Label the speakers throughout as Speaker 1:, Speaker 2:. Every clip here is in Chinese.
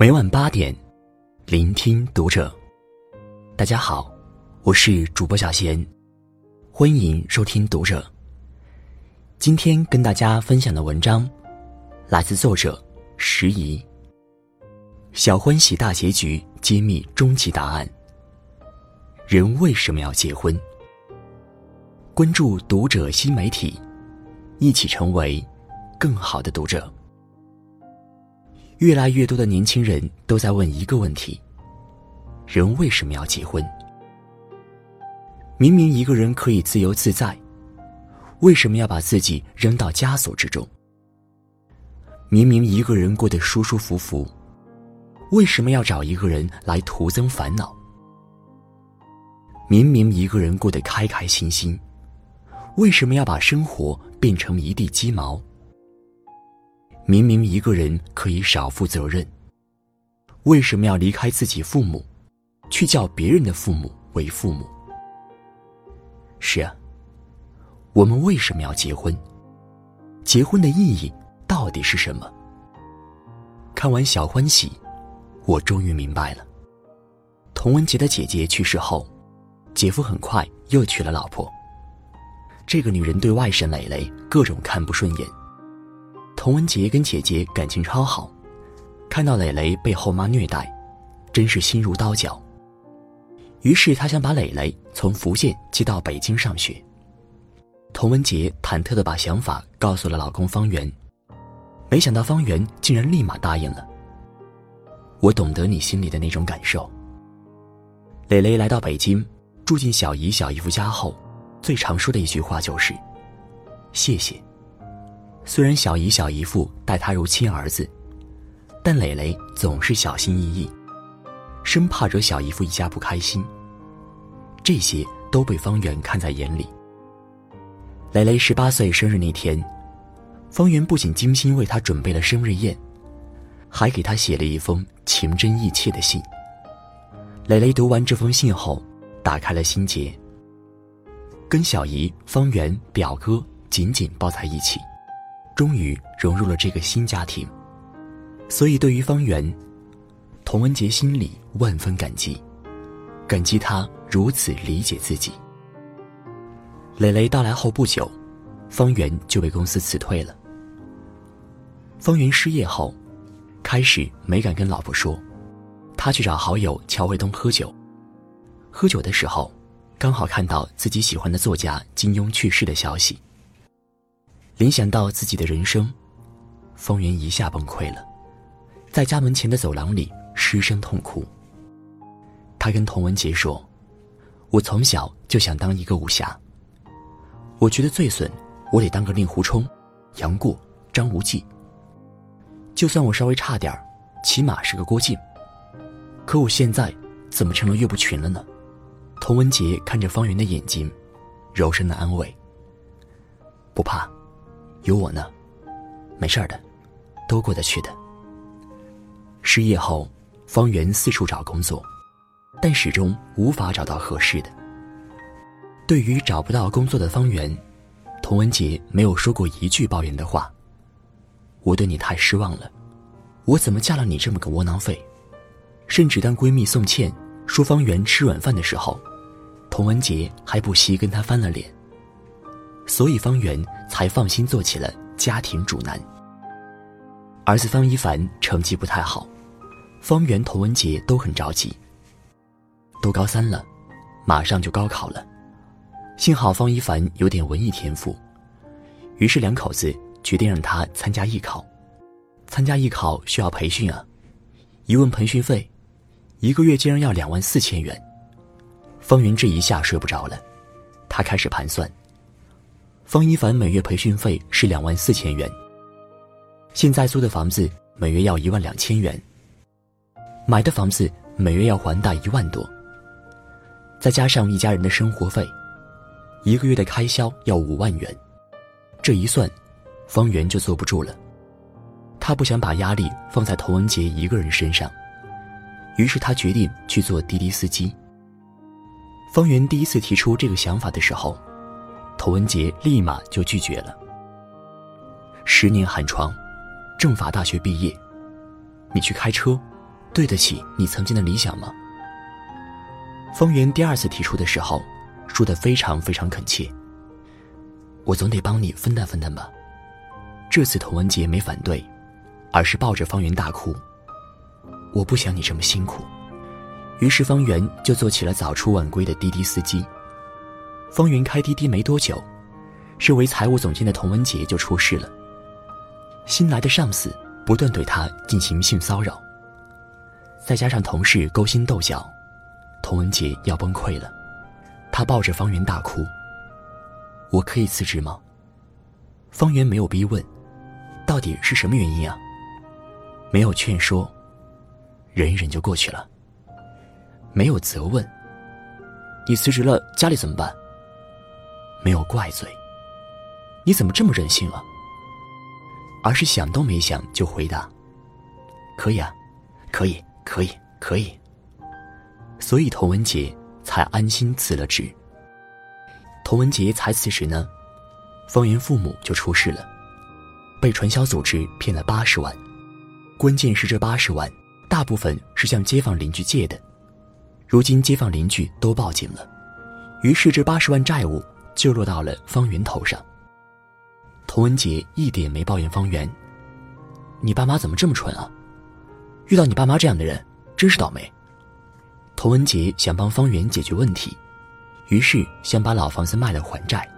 Speaker 1: 每晚八点，聆听读者。大家好，我是主播小贤，欢迎收听读者。今天跟大家分享的文章，来自作者时宜。小欢喜大结局，揭秘终极答案。人为什么要结婚？关注读者新媒体，一起成为更好的读者。越来越多的年轻人都在问一个问题：人为什么要结婚？明明一个人可以自由自在，为什么要把自己扔到枷锁之中？明明一个人过得舒舒服服，为什么要找一个人来徒增烦恼？明明一个人过得开开心心，为什么要把生活变成一地鸡毛？明明一个人可以少负责任，为什么要离开自己父母，去叫别人的父母为父母？是啊，我们为什么要结婚？结婚的意义到底是什么？看完《小欢喜》，我终于明白了。童文杰的姐姐去世后，姐夫很快又娶了老婆。这个女人对外甥蕾蕾各种看不顺眼。童文杰跟姐姐感情超好，看到蕾蕾被后妈虐待，真是心如刀绞。于是他想把蕾蕾从福建接到北京上学。童文杰忐忑的把想法告诉了老公方圆，没想到方圆竟然立马答应了。我懂得你心里的那种感受。蕾蕾来到北京，住进小姨小姨夫家后，最常说的一句话就是：“谢谢。”虽然小姨小姨父待他如亲儿子，但磊磊总是小心翼翼，生怕惹小姨父一家不开心。这些都被方圆看在眼里。蕾蕾十八岁生日那天，方圆不仅精心为她准备了生日宴，还给她写了一封情真意切的信。蕾蕾读完这封信后，打开了心结，跟小姨、方圆、表哥紧紧抱在一起。终于融入了这个新家庭，所以对于方圆，童文杰心里万分感激，感激他如此理解自己。磊磊到来后不久，方圆就被公司辞退了。方圆失业后，开始没敢跟老婆说，他去找好友乔卫东喝酒。喝酒的时候，刚好看到自己喜欢的作家金庸去世的消息。联想到自己的人生，方圆一下崩溃了，在家门前的走廊里失声痛哭。他跟童文杰说：“我从小就想当一个武侠。我觉得最损，我得当个令狐冲、杨过、张无忌。就算我稍微差点，起码是个郭靖。可我现在怎么成了岳不群了呢？”童文杰看着方圆的眼睛，柔声的安慰：“不怕。”有我呢，没事的，都过得去的。失业后，方圆四处找工作，但始终无法找到合适的。对于找不到工作的方圆，童文杰没有说过一句抱怨的话。我对你太失望了，我怎么嫁了你这么个窝囊废？甚至当闺蜜宋茜说方圆吃软饭的时候，童文杰还不惜跟她翻了脸。所以方圆才放心做起了家庭主男。儿子方一凡成绩不太好，方圆、童文杰都很着急。都高三了，马上就高考了，幸好方一凡有点文艺天赋，于是两口子决定让他参加艺考。参加艺考需要培训啊，一问培训费，一个月竟然要两万四千元。方圆这一下睡不着了，他开始盘算。方一凡每月培训费是两万四千元，现在租的房子每月要一万两千元，买的房子每月要还贷一万多，再加上一家人的生活费，一个月的开销要五万元，这一算，方圆就坐不住了。他不想把压力放在童文杰一个人身上，于是他决定去做滴滴司机。方圆第一次提出这个想法的时候。童文杰立马就拒绝了。十年寒窗，政法大学毕业，你去开车，对得起你曾经的理想吗？方圆第二次提出的时候，说的非常非常恳切。我总得帮你分担分担吧。这次童文杰没反对，而是抱着方圆大哭。我不想你这么辛苦。于是方圆就做起了早出晚归的滴滴司机。方圆开滴滴没多久，身为财务总监的童文杰就出事了。新来的上司不断对他进行性骚扰，再加上同事勾心斗角，童文杰要崩溃了。他抱着方圆大哭。我可以辞职吗？方圆没有逼问，到底是什么原因啊？没有劝说，忍一忍就过去了。没有责问，你辞职了，家里怎么办？没有怪罪，你怎么这么任性啊？而是想都没想就回答：可以啊，可以，可以，可以。所以童文杰才安心辞了职。童文杰才辞职呢，方圆父母就出事了，被传销组织骗了八十万，关键是这八十万大部分是向街坊邻居借的，如今街坊邻居都报警了，于是这八十万债务就落到了方圆头上。童文杰一点没抱怨方圆，你爸妈怎么这么蠢啊？遇到你爸妈这样的人，真是倒霉。童文杰想帮方圆解决问题。于是想把老房子卖了还债。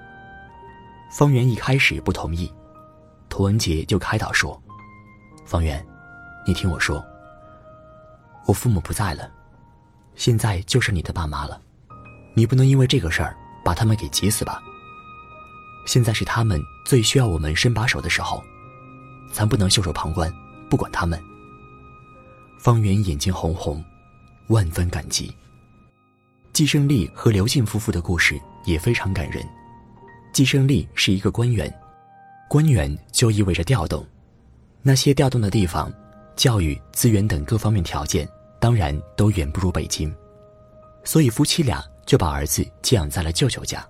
Speaker 1: 方圆一开始不同意，童文杰就开导说：“方圆，你听我说，我父母不在了，现在就剩你的爸妈了，你不能因为这个事儿把他们给急死吧？现在是他们最需要我们伸把手的时候，咱不能袖手旁观，不管他们。”方圆眼睛红红，万分感激。季胜利和刘静夫妇的故事也非常感人。季胜利是一个官员，官员就意味着调动，那些调动的地方，教育、资源等各方面条件当然都远不如北京，所以夫妻俩就把儿子寄养在了舅舅家。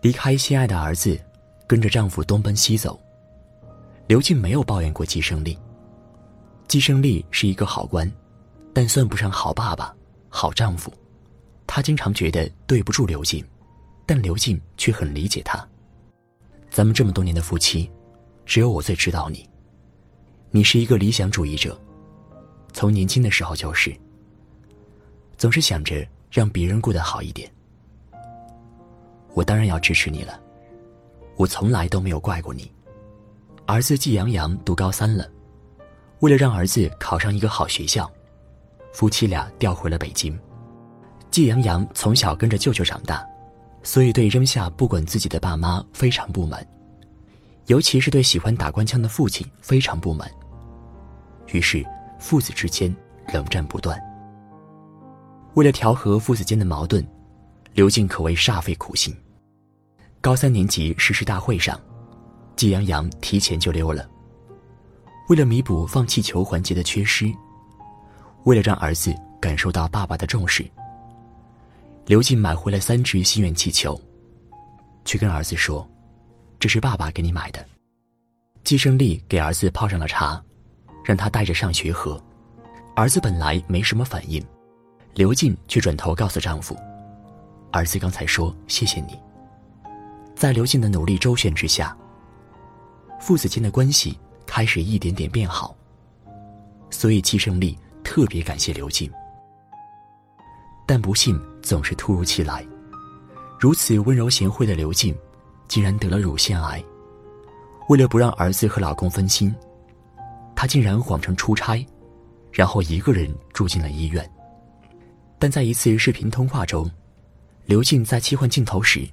Speaker 1: 离开心爱的儿子，跟着丈夫东奔西走。刘静没有抱怨过季胜利。季胜利是一个好官，但算不上好爸爸、好丈夫。他经常觉得对不住刘静，但刘静却很理解他。咱们这么多年的夫妻，只有我最知道你。你是一个理想主义者，从年轻的时候就是，总是想着让别人过得好一点。我当然要支持你了，我从来都没有怪过你。儿子季阳阳读高三了，为了让儿子考上一个好学校，夫妻俩调回了北京。季阳阳从小跟着舅舅长大，所以对扔下不管自己的爸妈非常不满，尤其是对喜欢打官腔的父亲非常不满。于是父子之间冷战不断。为了调和父子间的矛盾，刘静可谓煞费苦心。高三年级誓师大会上，季阳阳提前就溜了。为了弥补放气球环节的缺失，为了让儿子感受到爸爸的重视。刘静买回了三只心愿气球，去跟儿子说：“这是爸爸给你买的。”季胜利给儿子泡上了茶，让他带着上学喝。儿子本来没什么反应，刘静却转头告诉丈夫：“儿子刚才说谢谢你。”在刘静的努力周旋之下，父子间的关系开始一点点变好。所以季胜利特别感谢刘静。但不幸总是突如其来，如此温柔贤惠的刘静，竟然得了乳腺癌。为了不让儿子和老公分心，她竟然谎称出差，然后一个人住进了医院。但在一次视频通话中，刘静在切换镜头时，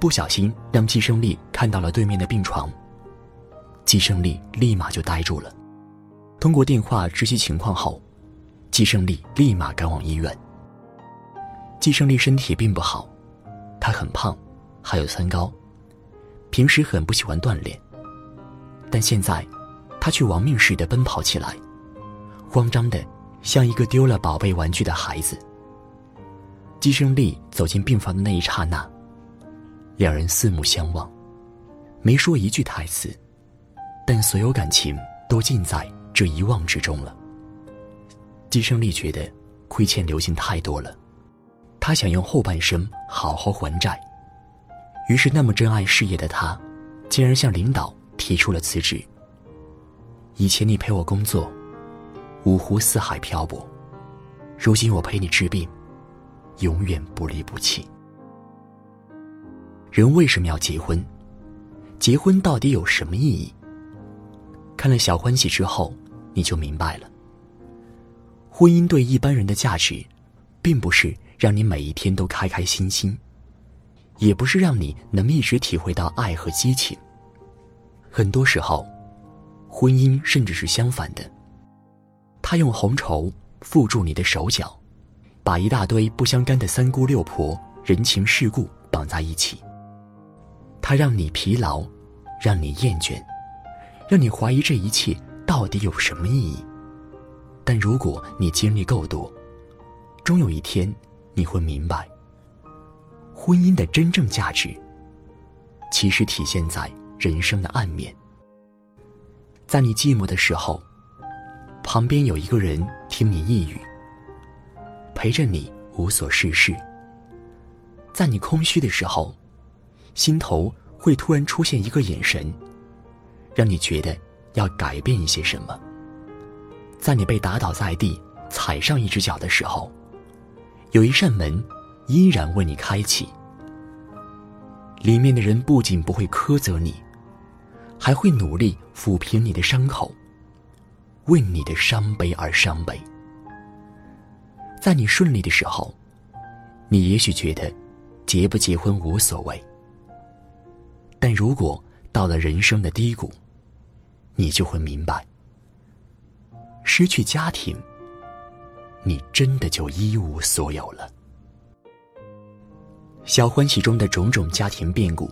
Speaker 1: 不小心让季胜利看到了对面的病床。季胜利立马就呆住了。通过电话知悉情况后，季胜利立马赶往医院。季胜利身体并不好，他很胖，还有三高，平时很不喜欢锻炼。但现在，他却亡命似的奔跑起来，慌张的像一个丢了宝贝玩具的孩子。季胜利走进病房的那一刹那，两人四目相望，没说一句台词，但所有感情都尽在这一望之中了。季胜利觉得亏欠刘星太多了，他想用后半生好好还债。于是，那么珍爱事业的他，竟然向领导提出了辞职。以前你陪我工作，五湖四海漂泊，如今我陪你治病，永远不离不弃。人为什么要结婚？结婚到底有什么意义？看了《小欢喜》之后，你就明白了。婚姻对一般人的价值，并不是让你每一天都开开心心，也不是让你能一直体会到爱和激情。很多时候，婚姻甚至是相反的，他用红绸缚住你的手脚，把一大堆不相干的三姑六婆、人情世故绑在一起。他让你疲劳，让你厌倦，让你怀疑这一切到底有什么意义。但如果你经历够多，终有一天你会明白，婚姻的真正价值，其实体现在人生的暗面。在你寂寞的时候，旁边有一个人听你抑郁，陪着你无所事事；在你空虚的时候。心头会突然出现一个眼神，让你觉得要改变一些什么。在你被打倒在地、踩上一只脚的时候，有一扇门依然为你开启。里面的人不仅不会苛责你，还会努力抚平你的伤口，为你的伤悲而伤悲。在你顺利的时候，你也许觉得结不结婚无所谓。但如果到了人生的低谷，你就会明白，失去家庭，你真的就一无所有了。小欢喜中的种种家庭变故，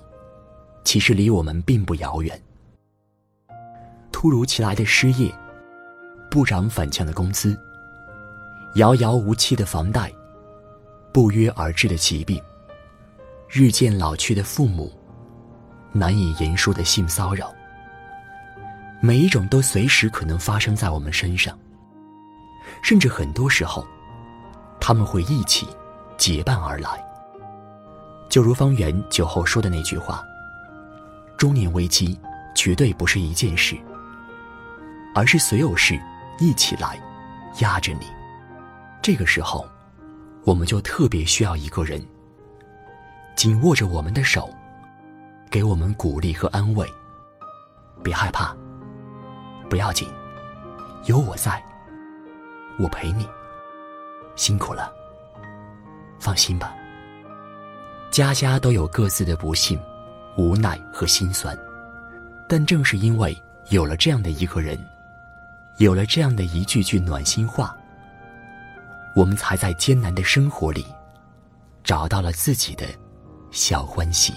Speaker 1: 其实离我们并不遥远。突如其来的失业，不涨反降的工资，遥遥无期的房贷，不约而至的疾病，日渐老去的父母。难以言说的性骚扰，每一种都随时可能发生在我们身上，甚至很多时候，他们会一起结伴而来。就如方圆酒后说的那句话：“中年危机绝对不是一件事，而是所有事一起来压着你。”这个时候，我们就特别需要一个人紧握着我们的手。给我们鼓励和安慰，别害怕，不要紧，有我在，我陪你。辛苦了，放心吧。家家都有各自的不幸、无奈和心酸，但正是因为有了这样的一个人，有了这样的一句句暖心话，我们才在艰难的生活里找到了自己的小欢喜。